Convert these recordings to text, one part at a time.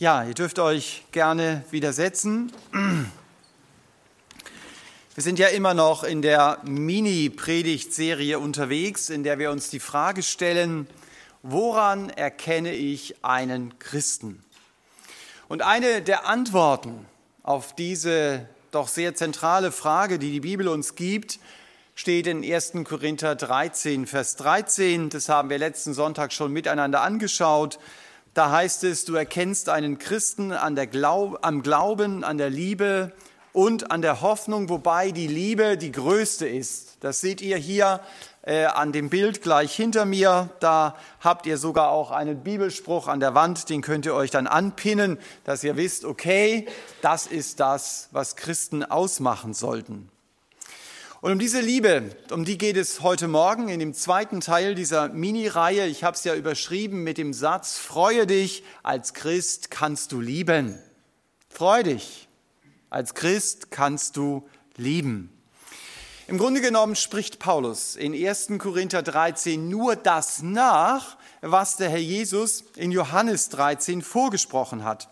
Ja, ihr dürft euch gerne widersetzen. Wir sind ja immer noch in der Mini-Predigtserie unterwegs, in der wir uns die Frage stellen, woran erkenne ich einen Christen? Und eine der Antworten auf diese doch sehr zentrale Frage, die die Bibel uns gibt, steht in 1. Korinther 13, Vers 13. Das haben wir letzten Sonntag schon miteinander angeschaut. Da heißt es, du erkennst einen Christen an der Glaub, am Glauben, an der Liebe und an der Hoffnung, wobei die Liebe die größte ist. Das seht ihr hier äh, an dem Bild gleich hinter mir. Da habt ihr sogar auch einen Bibelspruch an der Wand, den könnt ihr euch dann anpinnen, dass ihr wisst, okay, das ist das, was Christen ausmachen sollten. Und um diese Liebe, um die geht es heute Morgen in dem zweiten Teil dieser Mini-Reihe. Ich habe es ja überschrieben mit dem Satz, freue dich, als Christ kannst du lieben. Freu dich, als Christ kannst du lieben. Im Grunde genommen spricht Paulus in 1. Korinther 13 nur das nach, was der Herr Jesus in Johannes 13 vorgesprochen hat.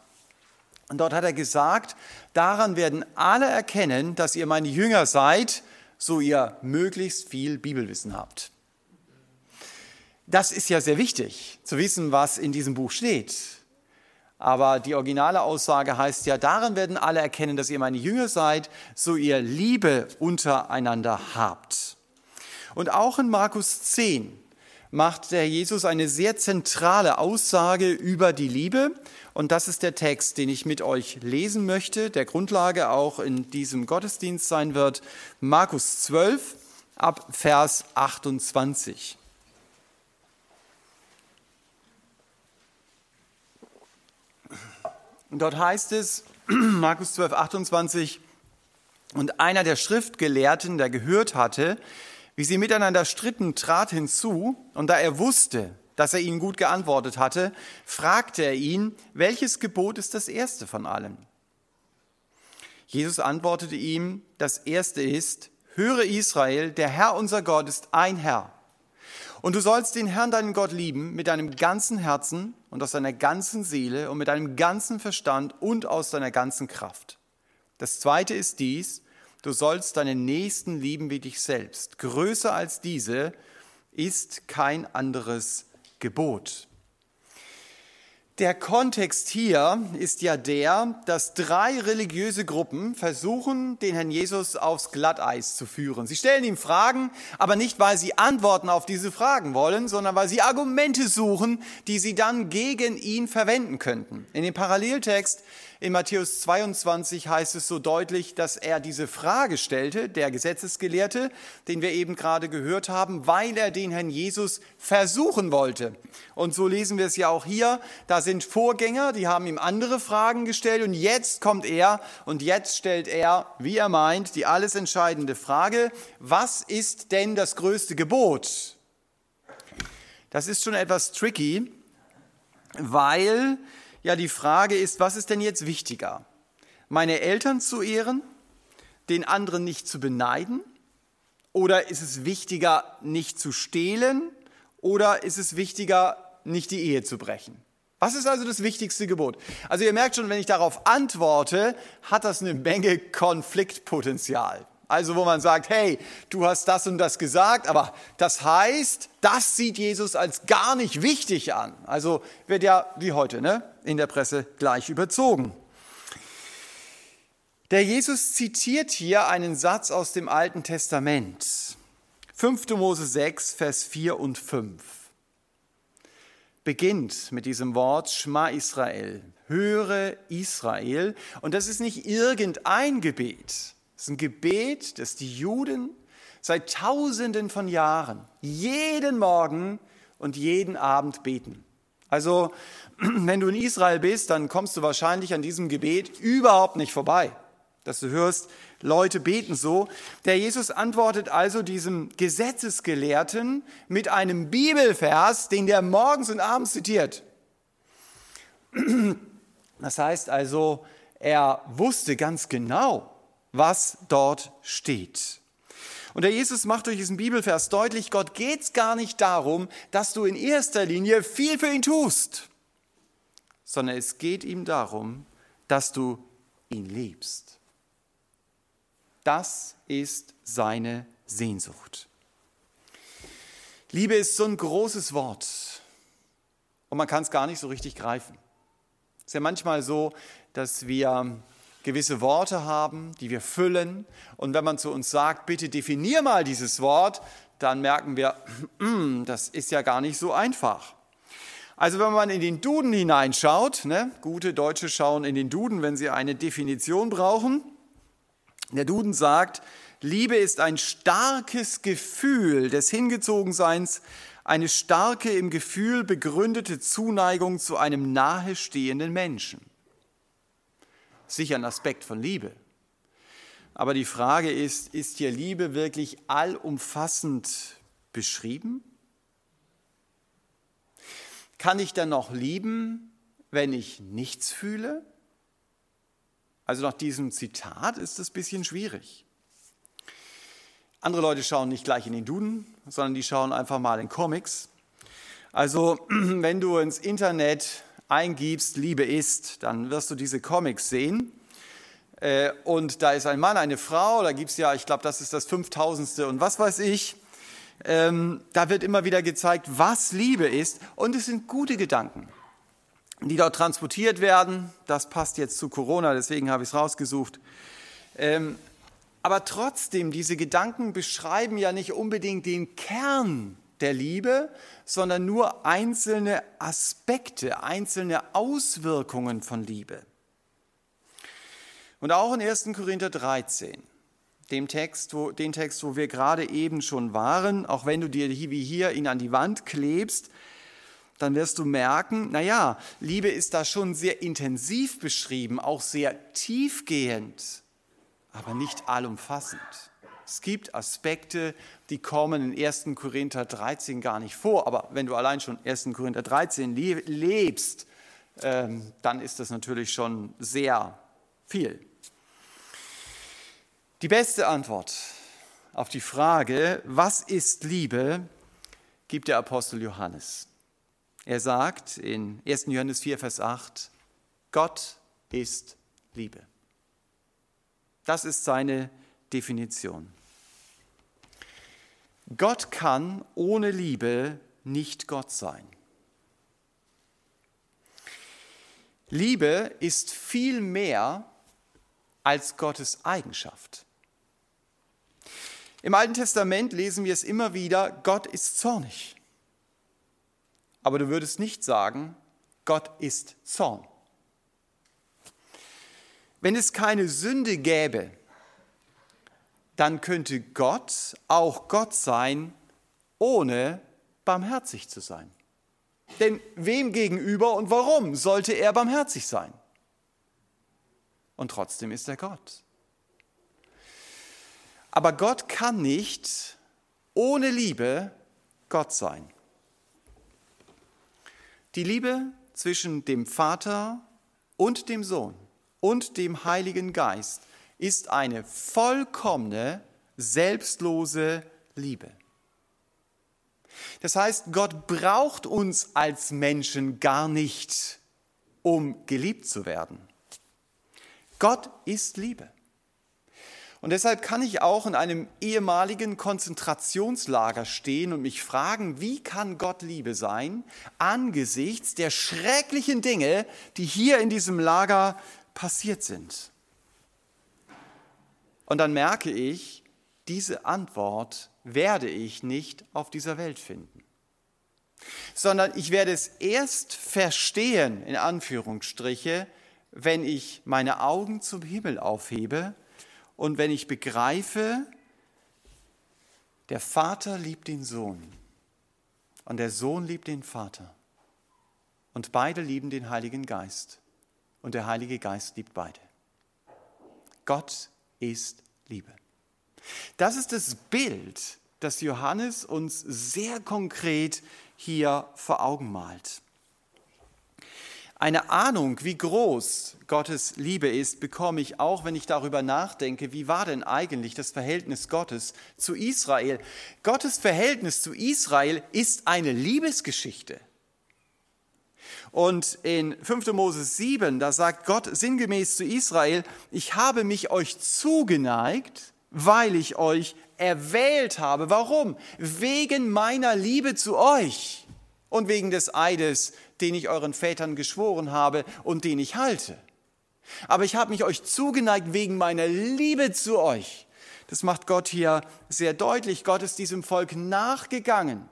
Und dort hat er gesagt, daran werden alle erkennen, dass ihr meine Jünger seid, so ihr möglichst viel Bibelwissen habt. Das ist ja sehr wichtig, zu wissen, was in diesem Buch steht. Aber die originale Aussage heißt ja, daran werden alle erkennen, dass ihr meine Jünger seid, so ihr Liebe untereinander habt. Und auch in Markus 10 macht der Jesus eine sehr zentrale Aussage über die Liebe. Und das ist der Text, den ich mit euch lesen möchte, der Grundlage auch in diesem Gottesdienst sein wird. Markus 12 ab Vers 28. Und dort heißt es, Markus 12, 28, und einer der Schriftgelehrten, der gehört hatte, wie sie miteinander stritten, trat hinzu, und da er wusste, dass er ihnen gut geantwortet hatte, fragte er ihn, welches Gebot ist das erste von allen? Jesus antwortete ihm, das erste ist, höre Israel, der Herr unser Gott ist ein Herr. Und du sollst den Herrn, deinen Gott, lieben mit deinem ganzen Herzen und aus deiner ganzen Seele und mit deinem ganzen Verstand und aus deiner ganzen Kraft. Das zweite ist dies, Du sollst deinen Nächsten lieben wie dich selbst. Größer als diese ist kein anderes Gebot. Der Kontext hier ist ja der, dass drei religiöse Gruppen versuchen, den Herrn Jesus aufs Glatteis zu führen. Sie stellen ihm Fragen, aber nicht, weil sie Antworten auf diese Fragen wollen, sondern weil sie Argumente suchen, die sie dann gegen ihn verwenden könnten. In dem Paralleltext in Matthäus 22 heißt es so deutlich, dass er diese Frage stellte, der Gesetzesgelehrte, den wir eben gerade gehört haben, weil er den Herrn Jesus versuchen wollte. Und so lesen wir es ja auch hier. Da sind Vorgänger, die haben ihm andere Fragen gestellt und jetzt kommt er und jetzt stellt er, wie er meint, die alles entscheidende Frage, was ist denn das größte Gebot? Das ist schon etwas tricky, weil ja, die Frage ist, was ist denn jetzt wichtiger? Meine Eltern zu ehren, den anderen nicht zu beneiden? Oder ist es wichtiger, nicht zu stehlen? Oder ist es wichtiger, nicht die Ehe zu brechen? Was ist also das wichtigste Gebot? Also ihr merkt schon, wenn ich darauf antworte, hat das eine Menge Konfliktpotenzial. Also wo man sagt, hey, du hast das und das gesagt, aber das heißt, das sieht Jesus als gar nicht wichtig an. Also wird ja wie heute ne, in der Presse gleich überzogen. Der Jesus zitiert hier einen Satz aus dem Alten Testament. 5. Mose 6, Vers 4 und 5. Beginnt mit diesem Wort Schma Israel. Höre Israel. Und das ist nicht irgendein Gebet das ist ein Gebet, das die Juden seit Tausenden von Jahren jeden Morgen und jeden Abend beten. Also, wenn du in Israel bist, dann kommst du wahrscheinlich an diesem Gebet überhaupt nicht vorbei, dass du hörst, Leute beten so. Der Jesus antwortet also diesem Gesetzesgelehrten mit einem Bibelvers, den der morgens und abends zitiert. Das heißt also, er wusste ganz genau, was dort steht. Und der Jesus macht durch diesen Bibelvers deutlich, Gott geht es gar nicht darum, dass du in erster Linie viel für ihn tust, sondern es geht ihm darum, dass du ihn liebst. Das ist seine Sehnsucht. Liebe ist so ein großes Wort und man kann es gar nicht so richtig greifen. Es ist ja manchmal so, dass wir gewisse Worte haben, die wir füllen und wenn man zu uns sagt, bitte definier mal dieses Wort, dann merken wir, das ist ja gar nicht so einfach. Also wenn man in den Duden hineinschaut, ne, gute Deutsche schauen in den Duden, wenn sie eine Definition brauchen. Der Duden sagt, Liebe ist ein starkes Gefühl des Hingezogenseins, eine starke im Gefühl begründete Zuneigung zu einem nahestehenden Menschen. Sicher ein Aspekt von Liebe. Aber die Frage ist, ist hier Liebe wirklich allumfassend beschrieben? Kann ich dann noch lieben, wenn ich nichts fühle? Also nach diesem Zitat ist es ein bisschen schwierig. Andere Leute schauen nicht gleich in den Duden, sondern die schauen einfach mal in Comics. Also wenn du ins Internet eingibst, Liebe ist, dann wirst du diese Comics sehen. Äh, und da ist ein Mann, eine Frau, da gibt es ja, ich glaube, das ist das 5000. und was weiß ich. Ähm, da wird immer wieder gezeigt, was Liebe ist. Und es sind gute Gedanken, die dort transportiert werden. Das passt jetzt zu Corona, deswegen habe ich es rausgesucht. Ähm, aber trotzdem, diese Gedanken beschreiben ja nicht unbedingt den Kern der Liebe, sondern nur einzelne Aspekte, einzelne Auswirkungen von Liebe. Und auch in 1. Korinther 13, dem Text, wo, den Text, wo wir gerade eben schon waren, auch wenn du dir wie hier ihn an die Wand klebst, dann wirst du merken, naja, Liebe ist da schon sehr intensiv beschrieben, auch sehr tiefgehend aber nicht allumfassend. Es gibt Aspekte, die kommen in 1. Korinther 13 gar nicht vor, aber wenn du allein schon 1. Korinther 13 lebst, ähm, dann ist das natürlich schon sehr viel. Die beste Antwort auf die Frage, was ist Liebe, gibt der Apostel Johannes. Er sagt in 1. Johannes 4, Vers 8, Gott ist Liebe. Das ist seine Definition. Gott kann ohne Liebe nicht Gott sein. Liebe ist viel mehr als Gottes Eigenschaft. Im Alten Testament lesen wir es immer wieder, Gott ist zornig. Aber du würdest nicht sagen, Gott ist Zorn. Wenn es keine Sünde gäbe, dann könnte Gott auch Gott sein, ohne barmherzig zu sein. Denn wem gegenüber und warum sollte er barmherzig sein? Und trotzdem ist er Gott. Aber Gott kann nicht ohne Liebe Gott sein. Die Liebe zwischen dem Vater und dem Sohn und dem Heiligen Geist ist eine vollkommene, selbstlose Liebe. Das heißt, Gott braucht uns als Menschen gar nicht, um geliebt zu werden. Gott ist Liebe. Und deshalb kann ich auch in einem ehemaligen Konzentrationslager stehen und mich fragen, wie kann Gott Liebe sein angesichts der schrecklichen Dinge, die hier in diesem Lager passiert sind. Und dann merke ich, diese Antwort werde ich nicht auf dieser Welt finden, sondern ich werde es erst verstehen, in Anführungsstriche, wenn ich meine Augen zum Himmel aufhebe und wenn ich begreife, der Vater liebt den Sohn und der Sohn liebt den Vater und beide lieben den Heiligen Geist und der Heilige Geist liebt beide. Gott ist Liebe. Das ist das Bild, das Johannes uns sehr konkret hier vor Augen malt. Eine Ahnung, wie groß Gottes Liebe ist, bekomme ich auch, wenn ich darüber nachdenke, wie war denn eigentlich das Verhältnis Gottes zu Israel? Gottes Verhältnis zu Israel ist eine Liebesgeschichte. Und in 5. Mose 7, da sagt Gott sinngemäß zu Israel, ich habe mich euch zugeneigt, weil ich euch erwählt habe. Warum? Wegen meiner Liebe zu euch und wegen des Eides, den ich euren Vätern geschworen habe und den ich halte. Aber ich habe mich euch zugeneigt wegen meiner Liebe zu euch. Das macht Gott hier sehr deutlich. Gott ist diesem Volk nachgegangen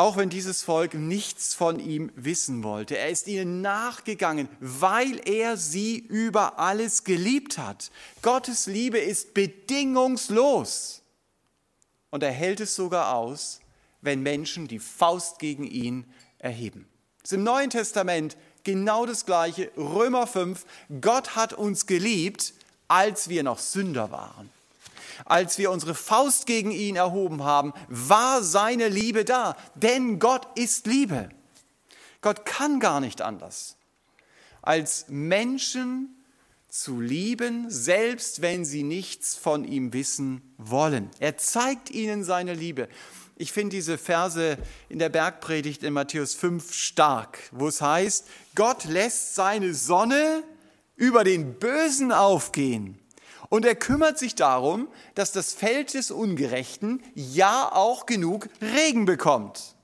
auch wenn dieses Volk nichts von ihm wissen wollte. Er ist ihnen nachgegangen, weil er sie über alles geliebt hat. Gottes Liebe ist bedingungslos. Und er hält es sogar aus, wenn Menschen die Faust gegen ihn erheben. Das ist im Neuen Testament genau das gleiche. Römer 5, Gott hat uns geliebt, als wir noch Sünder waren als wir unsere Faust gegen ihn erhoben haben, war seine Liebe da. Denn Gott ist Liebe. Gott kann gar nicht anders, als Menschen zu lieben, selbst wenn sie nichts von ihm wissen wollen. Er zeigt ihnen seine Liebe. Ich finde diese Verse in der Bergpredigt in Matthäus 5 stark, wo es heißt, Gott lässt seine Sonne über den Bösen aufgehen und er kümmert sich darum, dass das Feld des Ungerechten ja auch genug Regen bekommt.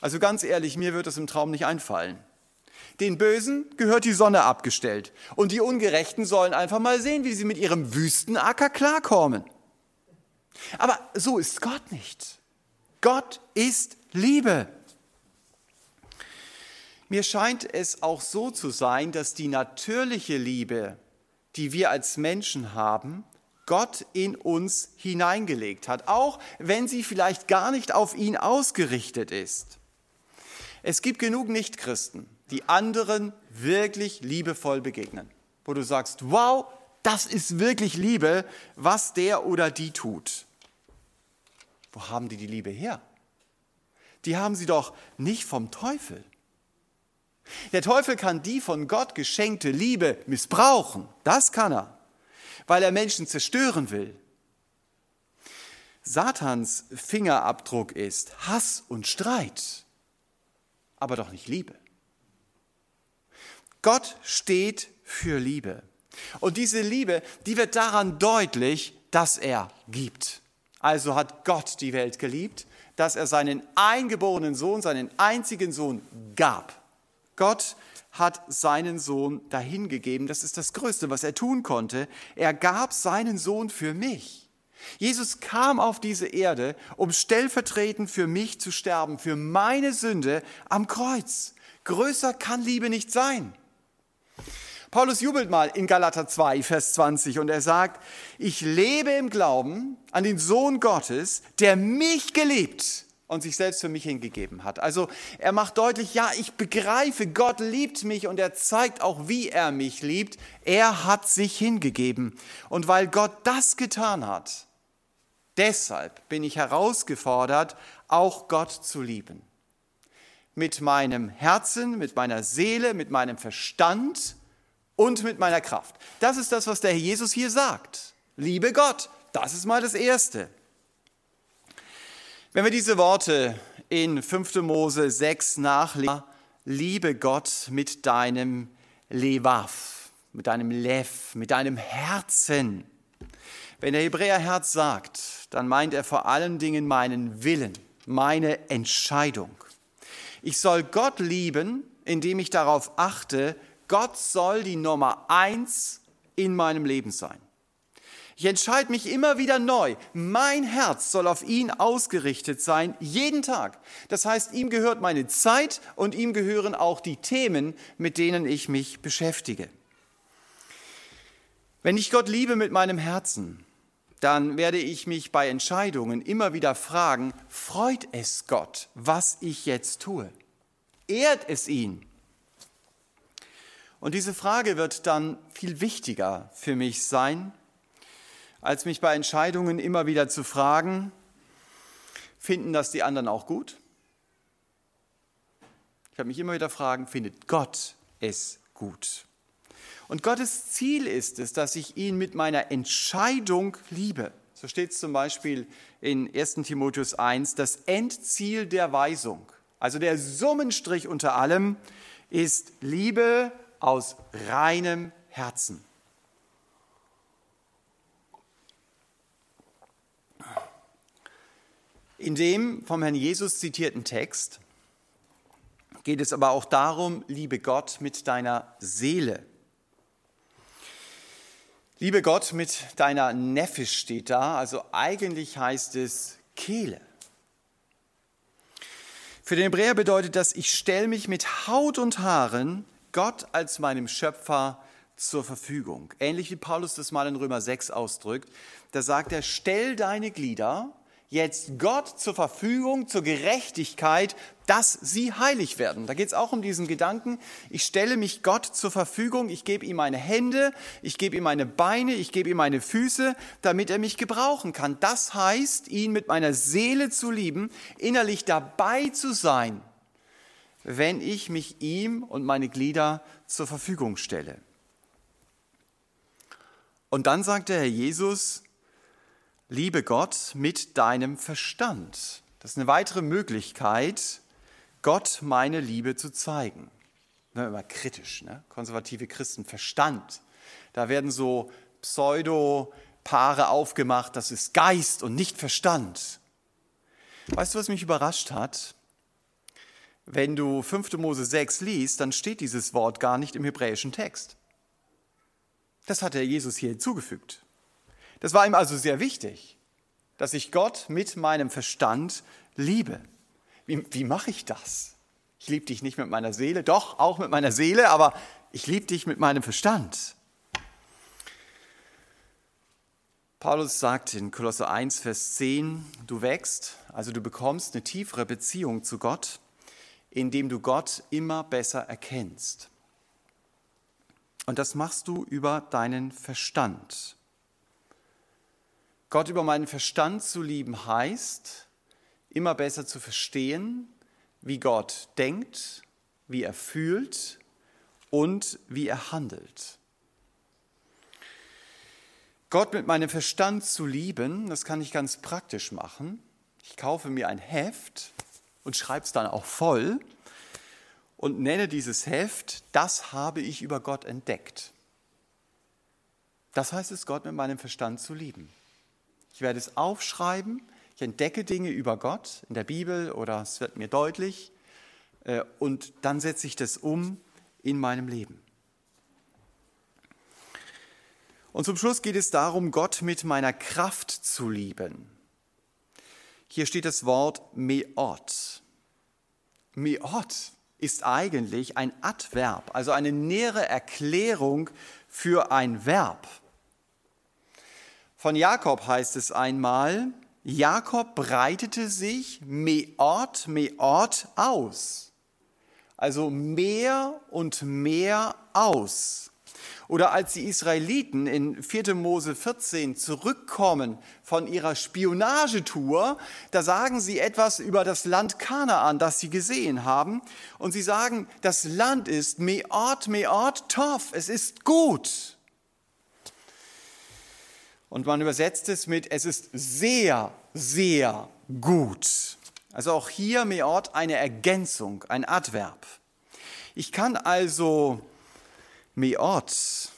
Also ganz ehrlich, mir wird das im Traum nicht einfallen. Den Bösen gehört die Sonne abgestellt und die Ungerechten sollen einfach mal sehen, wie sie mit ihrem Wüstenacker klarkommen. Aber so ist Gott nicht. Gott ist Liebe. Mir scheint es auch so zu sein, dass die natürliche Liebe die wir als Menschen haben, Gott in uns hineingelegt hat, auch wenn sie vielleicht gar nicht auf ihn ausgerichtet ist. Es gibt genug Nichtchristen, die anderen wirklich liebevoll begegnen, wo du sagst, wow, das ist wirklich Liebe, was der oder die tut. Wo haben die die Liebe her? Die haben sie doch nicht vom Teufel. Der Teufel kann die von Gott geschenkte Liebe missbrauchen. Das kann er, weil er Menschen zerstören will. Satans Fingerabdruck ist Hass und Streit, aber doch nicht Liebe. Gott steht für Liebe. Und diese Liebe, die wird daran deutlich, dass er gibt. Also hat Gott die Welt geliebt, dass er seinen eingeborenen Sohn, seinen einzigen Sohn gab. Gott hat seinen Sohn dahingegeben. Das ist das Größte, was er tun konnte. Er gab seinen Sohn für mich. Jesus kam auf diese Erde, um stellvertretend für mich zu sterben, für meine Sünde am Kreuz. Größer kann Liebe nicht sein. Paulus jubelt mal in Galater 2, Vers 20 und er sagt, ich lebe im Glauben an den Sohn Gottes, der mich geliebt und sich selbst für mich hingegeben hat. Also er macht deutlich, ja, ich begreife, Gott liebt mich und er zeigt auch, wie er mich liebt. Er hat sich hingegeben. Und weil Gott das getan hat, deshalb bin ich herausgefordert, auch Gott zu lieben. Mit meinem Herzen, mit meiner Seele, mit meinem Verstand und mit meiner Kraft. Das ist das, was der Herr Jesus hier sagt. Liebe Gott, das ist mal das Erste. Wenn wir diese Worte in 5. Mose 6 nachlesen, liebe Gott mit deinem Levav, mit deinem Lev, mit deinem Herzen. Wenn der Hebräerherz sagt, dann meint er vor allen Dingen meinen Willen, meine Entscheidung. Ich soll Gott lieben, indem ich darauf achte, Gott soll die Nummer eins in meinem Leben sein. Ich entscheide mich immer wieder neu. Mein Herz soll auf ihn ausgerichtet sein, jeden Tag. Das heißt, ihm gehört meine Zeit und ihm gehören auch die Themen, mit denen ich mich beschäftige. Wenn ich Gott liebe mit meinem Herzen, dann werde ich mich bei Entscheidungen immer wieder fragen, freut es Gott, was ich jetzt tue? Ehrt es ihn? Und diese Frage wird dann viel wichtiger für mich sein, als mich bei Entscheidungen immer wieder zu fragen, finden das die anderen auch gut? Ich habe mich immer wieder fragen, findet Gott es gut? Und Gottes Ziel ist es, dass ich ihn mit meiner Entscheidung liebe. So steht es zum Beispiel in 1 Timotheus 1, das Endziel der Weisung Also der Summenstrich unter allem ist Liebe aus reinem Herzen. In dem vom Herrn Jesus zitierten Text geht es aber auch darum, liebe Gott mit deiner Seele. Liebe Gott mit deiner Neffe steht da, also eigentlich heißt es Kehle. Für den Hebräer bedeutet das, ich stelle mich mit Haut und Haaren Gott als meinem Schöpfer zur Verfügung. Ähnlich wie Paulus das mal in Römer 6 ausdrückt. Da sagt er, stell deine Glieder jetzt Gott zur Verfügung, zur Gerechtigkeit, dass sie heilig werden. Da geht es auch um diesen Gedanken, ich stelle mich Gott zur Verfügung, ich gebe ihm meine Hände, ich gebe ihm meine Beine, ich gebe ihm meine Füße, damit er mich gebrauchen kann. Das heißt, ihn mit meiner Seele zu lieben, innerlich dabei zu sein, wenn ich mich ihm und meine Glieder zur Verfügung stelle. Und dann sagt der Herr Jesus, liebe Gott mit deinem Verstand. Das ist eine weitere Möglichkeit, Gott meine Liebe zu zeigen. Ist immer kritisch, ne? konservative Christen, Verstand. Da werden so Pseudo-Paare aufgemacht, das ist Geist und nicht Verstand. Weißt du, was mich überrascht hat? Wenn du 5. Mose 6 liest, dann steht dieses Wort gar nicht im hebräischen Text. Das hat der Jesus hier hinzugefügt. Das war ihm also sehr wichtig, dass ich Gott mit meinem Verstand liebe. Wie, wie mache ich das? Ich liebe dich nicht mit meiner Seele, doch auch mit meiner Seele, aber ich liebe dich mit meinem Verstand. Paulus sagt in Kolosse 1, Vers 10, du wächst, also du bekommst eine tiefere Beziehung zu Gott, indem du Gott immer besser erkennst. Und das machst du über deinen Verstand. Gott über meinen Verstand zu lieben heißt, immer besser zu verstehen, wie Gott denkt, wie er fühlt und wie er handelt. Gott mit meinem Verstand zu lieben, das kann ich ganz praktisch machen. Ich kaufe mir ein Heft und schreibe es dann auch voll und nenne dieses Heft, das habe ich über Gott entdeckt. Das heißt es, Gott mit meinem Verstand zu lieben. Ich werde es aufschreiben. Ich entdecke Dinge über Gott in der Bibel oder es wird mir deutlich. Äh, und dann setze ich das um in meinem Leben. Und zum Schluss geht es darum, Gott mit meiner Kraft zu lieben. Hier steht das Wort Meot. Meot ist eigentlich ein Adverb, also eine nähere Erklärung für ein Verb. Von Jakob heißt es einmal, Jakob breitete sich meort, meort aus. Also mehr und mehr aus. Oder als die Israeliten in 4. Mose 14 zurückkommen von ihrer Spionagetour, da sagen sie etwas über das Land Kanaan, das sie gesehen haben. Und sie sagen, das Land ist meort, meort, toff, es ist gut. Und man übersetzt es mit, es ist sehr, sehr gut. Also auch hier Meort eine Ergänzung, ein Adverb. Ich kann also Meort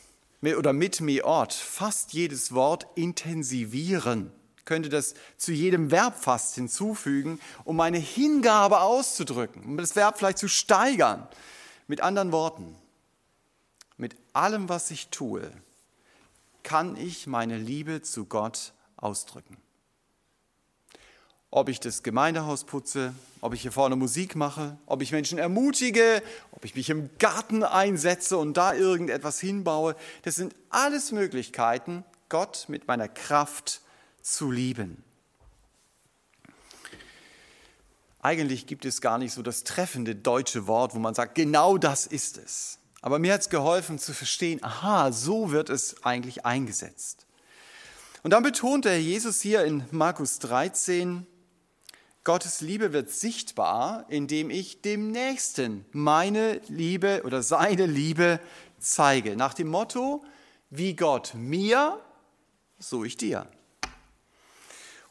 oder mit Meort fast jedes Wort intensivieren, könnte das zu jedem Verb fast hinzufügen, um meine Hingabe auszudrücken, um das Verb vielleicht zu steigern. Mit anderen Worten, mit allem, was ich tue, kann ich meine Liebe zu Gott ausdrücken. Ob ich das Gemeindehaus putze, ob ich hier vorne Musik mache, ob ich Menschen ermutige, ob ich mich im Garten einsetze und da irgendetwas hinbaue, das sind alles Möglichkeiten, Gott mit meiner Kraft zu lieben. Eigentlich gibt es gar nicht so das treffende deutsche Wort, wo man sagt, genau das ist es. Aber mir hat es geholfen zu verstehen, aha, so wird es eigentlich eingesetzt. Und dann betont der Jesus hier in Markus 13, Gottes Liebe wird sichtbar, indem ich dem Nächsten meine Liebe oder seine Liebe zeige. Nach dem Motto, wie Gott mir, so ich dir.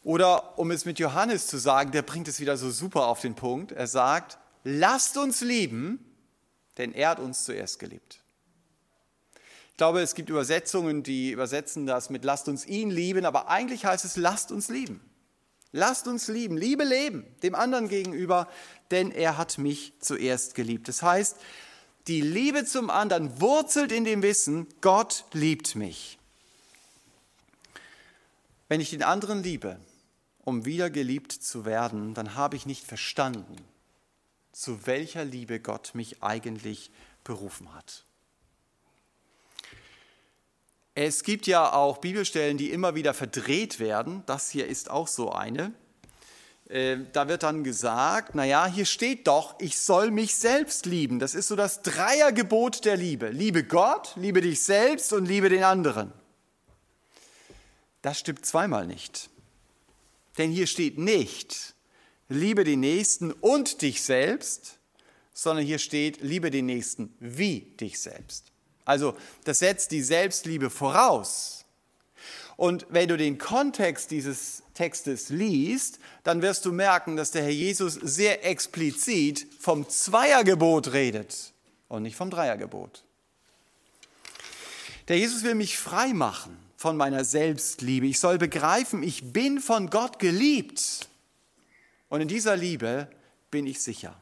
Oder um es mit Johannes zu sagen, der bringt es wieder so super auf den Punkt. Er sagt, lasst uns lieben, denn er hat uns zuerst geliebt. Ich glaube, es gibt Übersetzungen, die übersetzen das mit lasst uns ihn lieben, aber eigentlich heißt es lasst uns lieben. Lasst uns lieben, Liebe leben, dem anderen gegenüber, denn er hat mich zuerst geliebt. Das heißt, die Liebe zum anderen wurzelt in dem Wissen, Gott liebt mich. Wenn ich den anderen liebe, um wieder geliebt zu werden, dann habe ich nicht verstanden, zu welcher Liebe Gott mich eigentlich berufen hat. Es gibt ja auch Bibelstellen, die immer wieder verdreht werden. Das hier ist auch so eine. Äh, da wird dann gesagt, naja, hier steht doch, ich soll mich selbst lieben. Das ist so das Dreiergebot der Liebe. Liebe Gott, liebe dich selbst und liebe den anderen. Das stimmt zweimal nicht. Denn hier steht nicht, liebe den Nächsten und dich selbst, sondern hier steht, liebe den Nächsten wie dich selbst. Also das setzt die Selbstliebe voraus. Und wenn du den Kontext dieses Textes liest, dann wirst du merken, dass der Herr Jesus sehr explizit vom Zweiergebot redet und nicht vom Dreiergebot. Der Jesus will mich frei machen von meiner Selbstliebe. Ich soll begreifen, ich bin von Gott geliebt. Und in dieser Liebe bin ich sicher.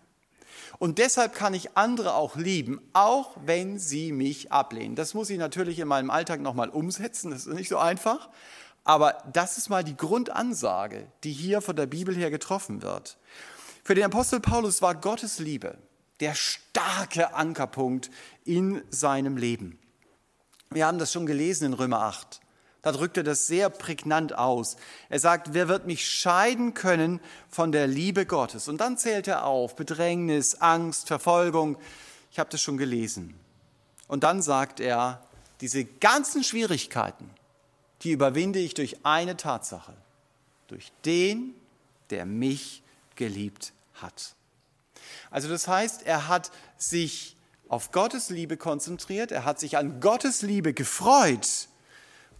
Und deshalb kann ich andere auch lieben, auch wenn sie mich ablehnen. Das muss ich natürlich in meinem Alltag nochmal umsetzen, das ist nicht so einfach. Aber das ist mal die Grundansage, die hier von der Bibel her getroffen wird. Für den Apostel Paulus war Gottes Liebe der starke Ankerpunkt in seinem Leben. Wir haben das schon gelesen in Römer 8. Da drückt er das sehr prägnant aus. Er sagt, wer wird mich scheiden können von der Liebe Gottes? Und dann zählt er auf, Bedrängnis, Angst, Verfolgung. Ich habe das schon gelesen. Und dann sagt er, diese ganzen Schwierigkeiten, die überwinde ich durch eine Tatsache, durch den, der mich geliebt hat. Also das heißt, er hat sich auf Gottes Liebe konzentriert, er hat sich an Gottes Liebe gefreut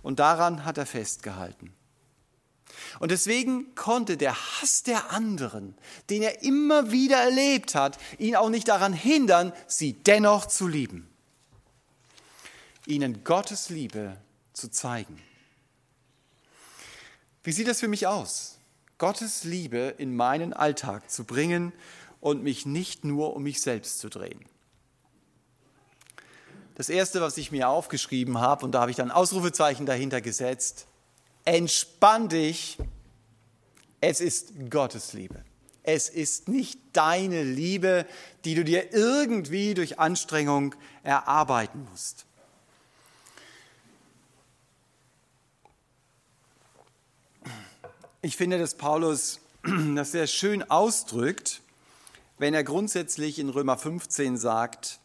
und daran hat er festgehalten. Und deswegen konnte der Hass der anderen, den er immer wieder erlebt hat, ihn auch nicht daran hindern, sie dennoch zu lieben. Ihnen Gottes Liebe zu zeigen. Wie sieht das für mich aus? Gottes Liebe in meinen Alltag zu bringen und mich nicht nur um mich selbst zu drehen. Das erste, was ich mir aufgeschrieben habe, und da habe ich dann Ausrufezeichen dahinter gesetzt, entspann dich, es ist Gottes Liebe. Es ist nicht deine Liebe, die du dir irgendwie durch Anstrengung erarbeiten musst. Ich finde, dass Paulus das sehr schön ausdrückt, wenn er grundsätzlich in Römer 15 sagt,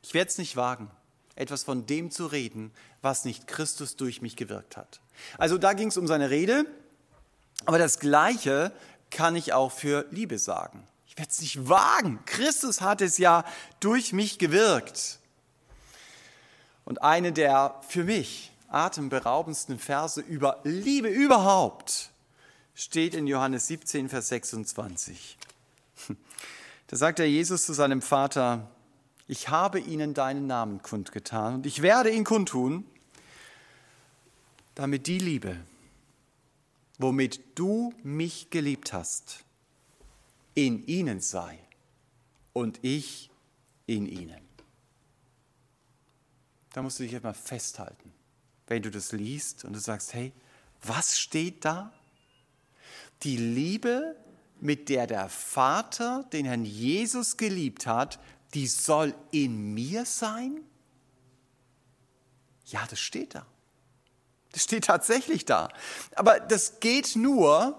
ich werde es nicht wagen, etwas von dem zu reden, was nicht Christus durch mich gewirkt hat. Also da ging es um seine Rede, aber das Gleiche kann ich auch für Liebe sagen. Ich werde es nicht wagen. Christus hat es ja durch mich gewirkt. Und eine der für mich atemberaubendsten Verse über Liebe überhaupt steht in Johannes 17, Vers 26. Da sagt der Jesus zu seinem Vater, ich habe ihnen deinen Namen kundgetan und ich werde ihn kundtun, damit die Liebe, womit du mich geliebt hast, in ihnen sei und ich in ihnen. Da musst du dich einmal festhalten, wenn du das liest und du sagst, hey, was steht da? Die Liebe, mit der der Vater den Herrn Jesus geliebt hat, die soll in mir sein? Ja, das steht da. Das steht tatsächlich da. Aber das geht nur,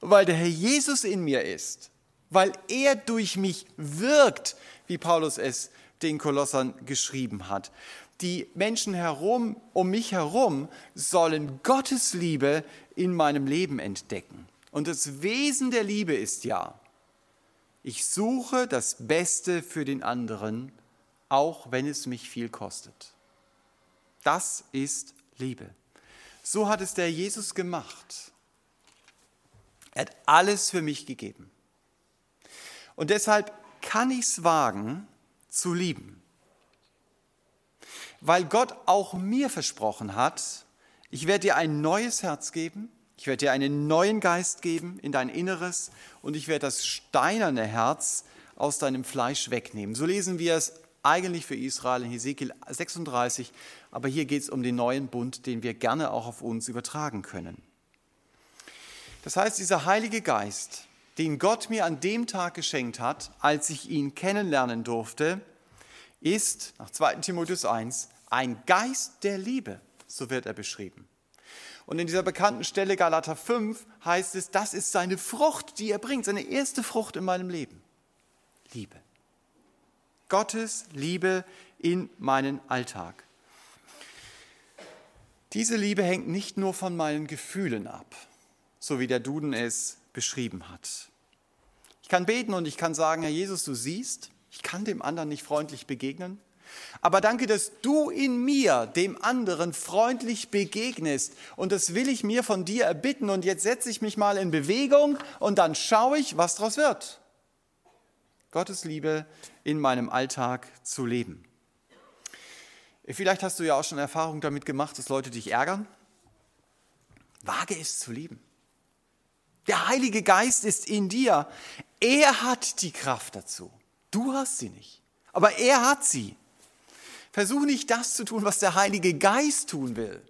weil der Herr Jesus in mir ist, weil er durch mich wirkt, wie Paulus es den Kolossern geschrieben hat. Die Menschen herum, um mich herum, sollen Gottes Liebe in meinem Leben entdecken. Und das Wesen der Liebe ist ja, ich suche das Beste für den anderen, auch wenn es mich viel kostet. Das ist Liebe. So hat es der Jesus gemacht. Er hat alles für mich gegeben. Und deshalb kann ich es wagen zu lieben? Weil Gott auch mir versprochen hat, ich werde dir ein neues Herz geben, ich werde dir einen neuen Geist geben in dein Inneres und ich werde das steinerne Herz aus deinem Fleisch wegnehmen. So lesen wir es eigentlich für Israel in Hesekiel 36, aber hier geht es um den neuen Bund, den wir gerne auch auf uns übertragen können. Das heißt, dieser Heilige Geist, den Gott mir an dem Tag geschenkt hat, als ich ihn kennenlernen durfte, ist nach 2 Timotheus 1 ein Geist der Liebe, so wird er beschrieben. Und in dieser bekannten Stelle Galater 5 heißt es, das ist seine Frucht, die er bringt, seine erste Frucht in meinem Leben. Liebe. Gottes Liebe in meinen Alltag. Diese Liebe hängt nicht nur von meinen Gefühlen ab, so wie der Duden es beschrieben hat. Ich kann beten und ich kann sagen, Herr Jesus, du siehst, ich kann dem anderen nicht freundlich begegnen, aber danke, dass du in mir dem anderen freundlich begegnest. Und das will ich mir von dir erbitten. Und jetzt setze ich mich mal in Bewegung und dann schaue ich, was daraus wird. Gottes Liebe in meinem Alltag zu leben. Vielleicht hast du ja auch schon Erfahrung damit gemacht, dass Leute dich ärgern. Wage es zu lieben. Der Heilige Geist ist in dir. Er hat die Kraft dazu. Du hast sie nicht. Aber er hat sie. Versuch nicht das zu tun, was der Heilige Geist tun will.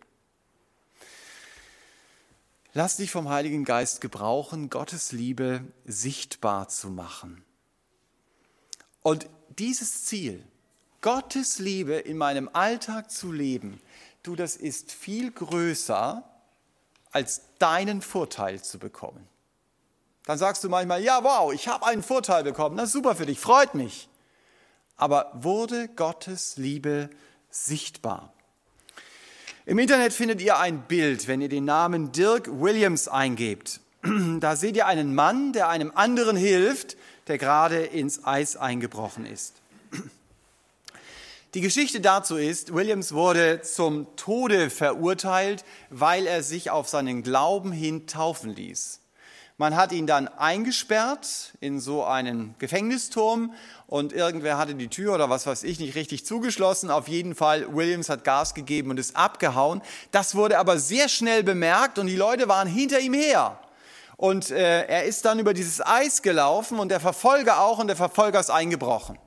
Lass dich vom Heiligen Geist gebrauchen, Gottes Liebe sichtbar zu machen. Und dieses Ziel, Gottes Liebe in meinem Alltag zu leben, du, das ist viel größer, als deinen Vorteil zu bekommen. Dann sagst du manchmal, ja, wow, ich habe einen Vorteil bekommen, das ist super für dich, freut mich aber wurde Gottes Liebe sichtbar. Im Internet findet ihr ein Bild, wenn ihr den Namen Dirk Williams eingebt. Da seht ihr einen Mann, der einem anderen hilft, der gerade ins Eis eingebrochen ist. Die Geschichte dazu ist, Williams wurde zum Tode verurteilt, weil er sich auf seinen Glauben hin taufen ließ. Man hat ihn dann eingesperrt in so einen Gefängnisturm und irgendwer hatte die Tür oder was weiß ich nicht richtig zugeschlossen. Auf jeden Fall, Williams hat Gas gegeben und ist abgehauen. Das wurde aber sehr schnell bemerkt und die Leute waren hinter ihm her. Und äh, er ist dann über dieses Eis gelaufen und der Verfolger auch und der Verfolger ist eingebrochen.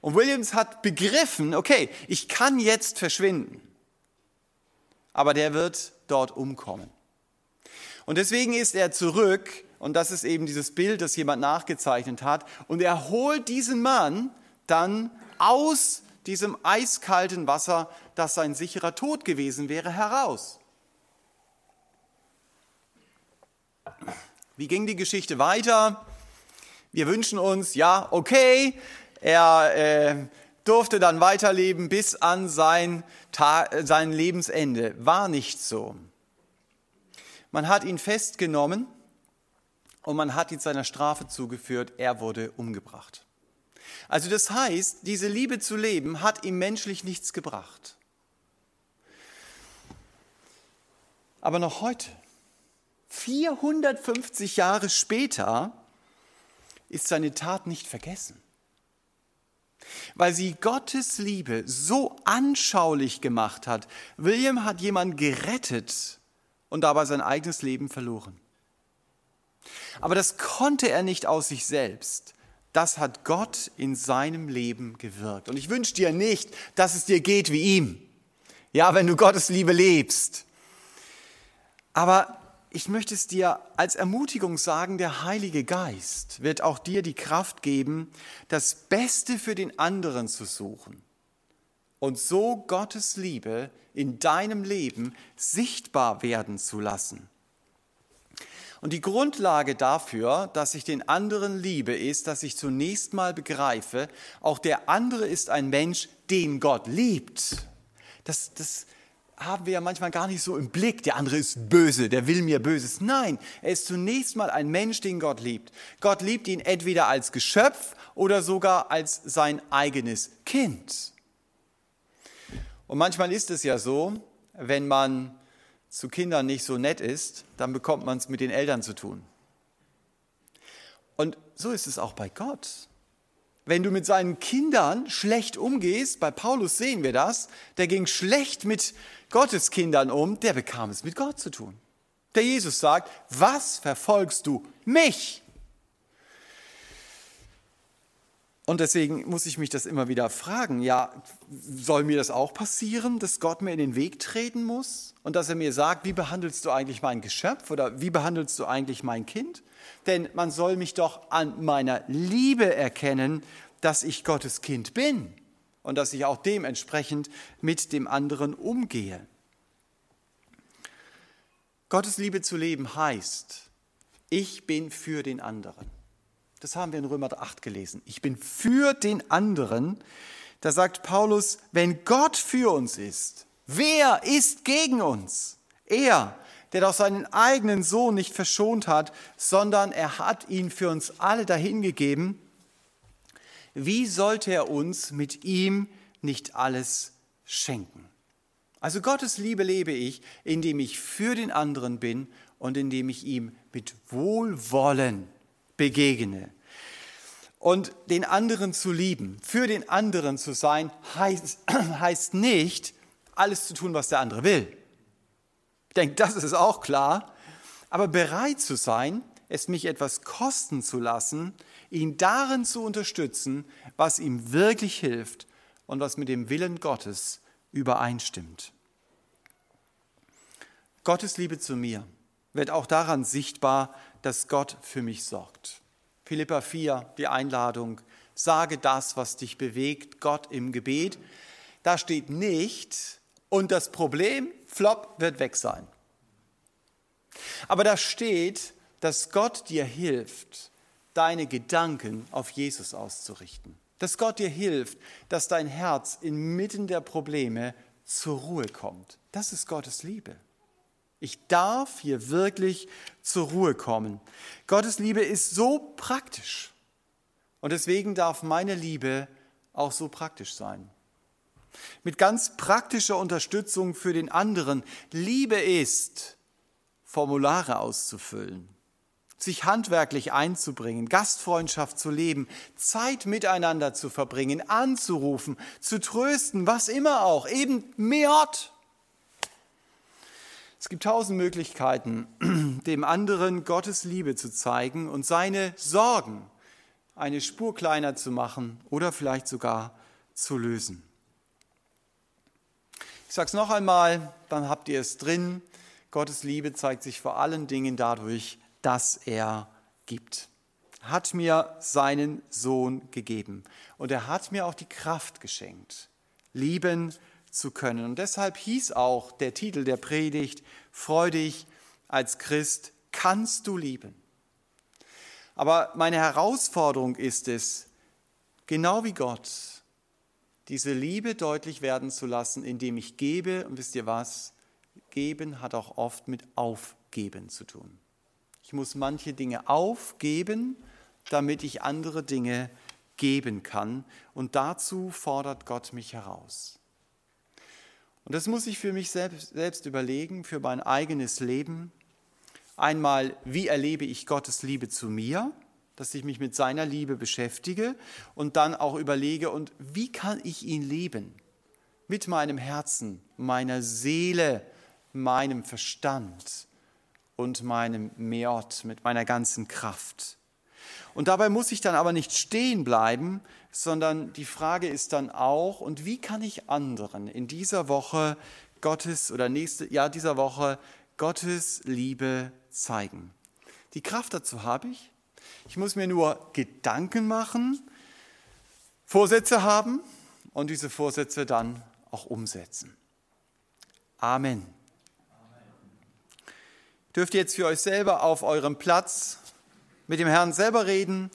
Und Williams hat begriffen, okay, ich kann jetzt verschwinden, aber der wird dort umkommen. Und deswegen ist er zurück, und das ist eben dieses Bild, das jemand nachgezeichnet hat, und er holt diesen Mann dann aus diesem eiskalten Wasser, das sein sicherer Tod gewesen wäre, heraus. Wie ging die Geschichte weiter? Wir wünschen uns, ja, okay, er äh, durfte dann weiterleben bis an sein, sein Lebensende. War nicht so. Man hat ihn festgenommen und man hat ihn seiner Strafe zugeführt. Er wurde umgebracht. Also das heißt, diese Liebe zu leben hat ihm menschlich nichts gebracht. Aber noch heute, 450 Jahre später, ist seine Tat nicht vergessen. Weil sie Gottes Liebe so anschaulich gemacht hat. William hat jemanden gerettet, und dabei sein eigenes Leben verloren. Aber das konnte er nicht aus sich selbst. Das hat Gott in seinem Leben gewirkt. Und ich wünsche dir nicht, dass es dir geht wie ihm. Ja, wenn du Gottes Liebe lebst. Aber ich möchte es dir als Ermutigung sagen, der Heilige Geist wird auch dir die Kraft geben, das Beste für den anderen zu suchen und so Gottes Liebe in deinem Leben sichtbar werden zu lassen. Und die Grundlage dafür, dass ich den anderen liebe, ist, dass ich zunächst mal begreife, auch der andere ist ein Mensch, den Gott liebt. Das, das haben wir ja manchmal gar nicht so im Blick. Der andere ist böse, der will mir Böses. Nein, er ist zunächst mal ein Mensch, den Gott liebt. Gott liebt ihn entweder als Geschöpf oder sogar als sein eigenes Kind. Und manchmal ist es ja so, wenn man zu Kindern nicht so nett ist, dann bekommt man es mit den Eltern zu tun. Und so ist es auch bei Gott. Wenn du mit seinen Kindern schlecht umgehst, bei Paulus sehen wir das, der ging schlecht mit Gottes Kindern um, der bekam es mit Gott zu tun. Der Jesus sagt, was verfolgst du mich? Und deswegen muss ich mich das immer wieder fragen, ja, soll mir das auch passieren, dass Gott mir in den Weg treten muss und dass er mir sagt, wie behandelst du eigentlich mein Geschöpf oder wie behandelst du eigentlich mein Kind? Denn man soll mich doch an meiner Liebe erkennen, dass ich Gottes Kind bin und dass ich auch dementsprechend mit dem anderen umgehe. Gottes Liebe zu leben heißt, ich bin für den anderen. Das haben wir in Römer 8 gelesen. Ich bin für den anderen. Da sagt Paulus, wenn Gott für uns ist, wer ist gegen uns? Er, der doch seinen eigenen Sohn nicht verschont hat, sondern er hat ihn für uns alle dahingegeben. Wie sollte er uns mit ihm nicht alles schenken? Also Gottes Liebe lebe ich, indem ich für den anderen bin und indem ich ihm mit Wohlwollen begegne. Und den anderen zu lieben, für den anderen zu sein, heißt, heißt nicht, alles zu tun, was der andere will. Ich denke, das ist auch klar. Aber bereit zu sein, es mich etwas kosten zu lassen, ihn darin zu unterstützen, was ihm wirklich hilft und was mit dem Willen Gottes übereinstimmt. Gottes Liebe zu mir wird auch daran sichtbar, dass Gott für mich sorgt. Philippa 4, die Einladung, sage das, was dich bewegt, Gott im Gebet. Da steht nicht, und das Problem, flop, wird weg sein. Aber da steht, dass Gott dir hilft, deine Gedanken auf Jesus auszurichten. Dass Gott dir hilft, dass dein Herz inmitten der Probleme zur Ruhe kommt. Das ist Gottes Liebe. Ich darf hier wirklich zur Ruhe kommen. Gottes Liebe ist so praktisch. Und deswegen darf meine Liebe auch so praktisch sein. Mit ganz praktischer Unterstützung für den anderen. Liebe ist, Formulare auszufüllen, sich handwerklich einzubringen, Gastfreundschaft zu leben, Zeit miteinander zu verbringen, anzurufen, zu trösten, was immer auch, eben Meot, es gibt tausend Möglichkeiten, dem anderen Gottes Liebe zu zeigen und seine Sorgen eine Spur kleiner zu machen oder vielleicht sogar zu lösen. Ich sage es noch einmal, dann habt ihr es drin. Gottes Liebe zeigt sich vor allen Dingen dadurch, dass er gibt. Hat mir seinen Sohn gegeben und er hat mir auch die Kraft geschenkt, lieben zu können. Und deshalb hieß auch der Titel der Predigt, Freu dich als Christ, kannst du lieben. Aber meine Herausforderung ist es, genau wie Gott, diese Liebe deutlich werden zu lassen, indem ich gebe. Und wisst ihr was? Geben hat auch oft mit Aufgeben zu tun. Ich muss manche Dinge aufgeben, damit ich andere Dinge geben kann. Und dazu fordert Gott mich heraus. Und das muss ich für mich selbst, selbst überlegen, für mein eigenes Leben. Einmal, wie erlebe ich Gottes Liebe zu mir, dass ich mich mit seiner Liebe beschäftige und dann auch überlege, und wie kann ich ihn leben? Mit meinem Herzen, meiner Seele, meinem Verstand und meinem Meot, mit meiner ganzen Kraft. Und dabei muss ich dann aber nicht stehen bleiben, sondern die Frage ist dann auch, und wie kann ich anderen in dieser Woche Gottes oder nächste, ja, dieser Woche Gottes Liebe zeigen? Die Kraft dazu habe ich. Ich muss mir nur Gedanken machen, Vorsätze haben und diese Vorsätze dann auch umsetzen. Amen. Dürft ihr jetzt für euch selber auf eurem Platz mit dem Herrn selber reden,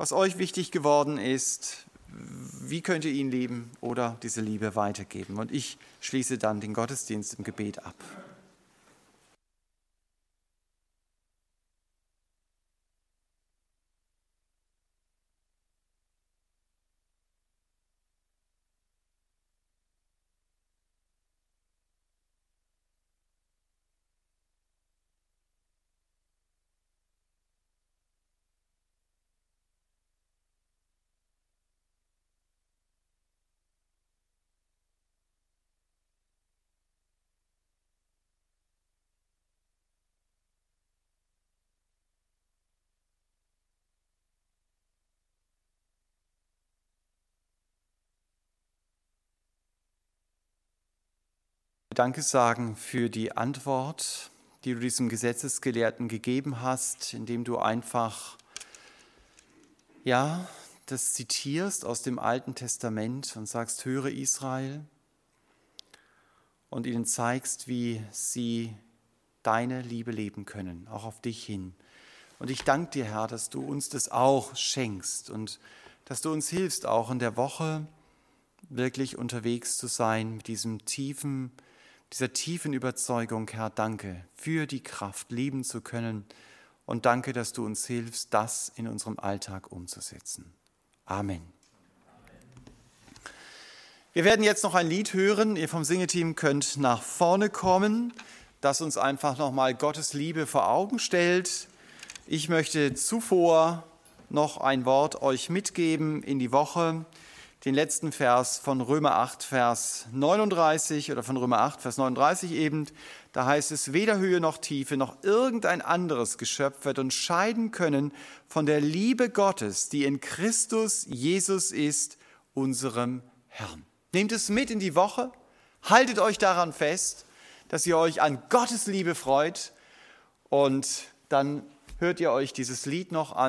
was euch wichtig geworden ist, wie könnt ihr ihn lieben oder diese Liebe weitergeben. Und ich schließe dann den Gottesdienst im Gebet ab. Danke sagen für die Antwort, die du diesem Gesetzesgelehrten gegeben hast, indem du einfach, ja, das zitierst aus dem Alten Testament und sagst, höre Israel und ihnen zeigst, wie sie deine Liebe leben können, auch auf dich hin. Und ich danke dir, Herr, dass du uns das auch schenkst und dass du uns hilfst, auch in der Woche wirklich unterwegs zu sein mit diesem tiefen, dieser tiefen Überzeugung, Herr, danke für die Kraft, lieben zu können. Und danke, dass du uns hilfst, das in unserem Alltag umzusetzen. Amen. Wir werden jetzt noch ein Lied hören. Ihr vom Singeteam könnt nach vorne kommen, das uns einfach nochmal Gottes Liebe vor Augen stellt. Ich möchte zuvor noch ein Wort euch mitgeben in die Woche den letzten Vers von Römer 8, Vers 39 oder von Römer 8, Vers 39 eben. Da heißt es, weder Höhe noch Tiefe noch irgendein anderes Geschöpf wird uns scheiden können von der Liebe Gottes, die in Christus Jesus ist, unserem Herrn. Nehmt es mit in die Woche, haltet euch daran fest, dass ihr euch an Gottes Liebe freut und dann hört ihr euch dieses Lied noch an.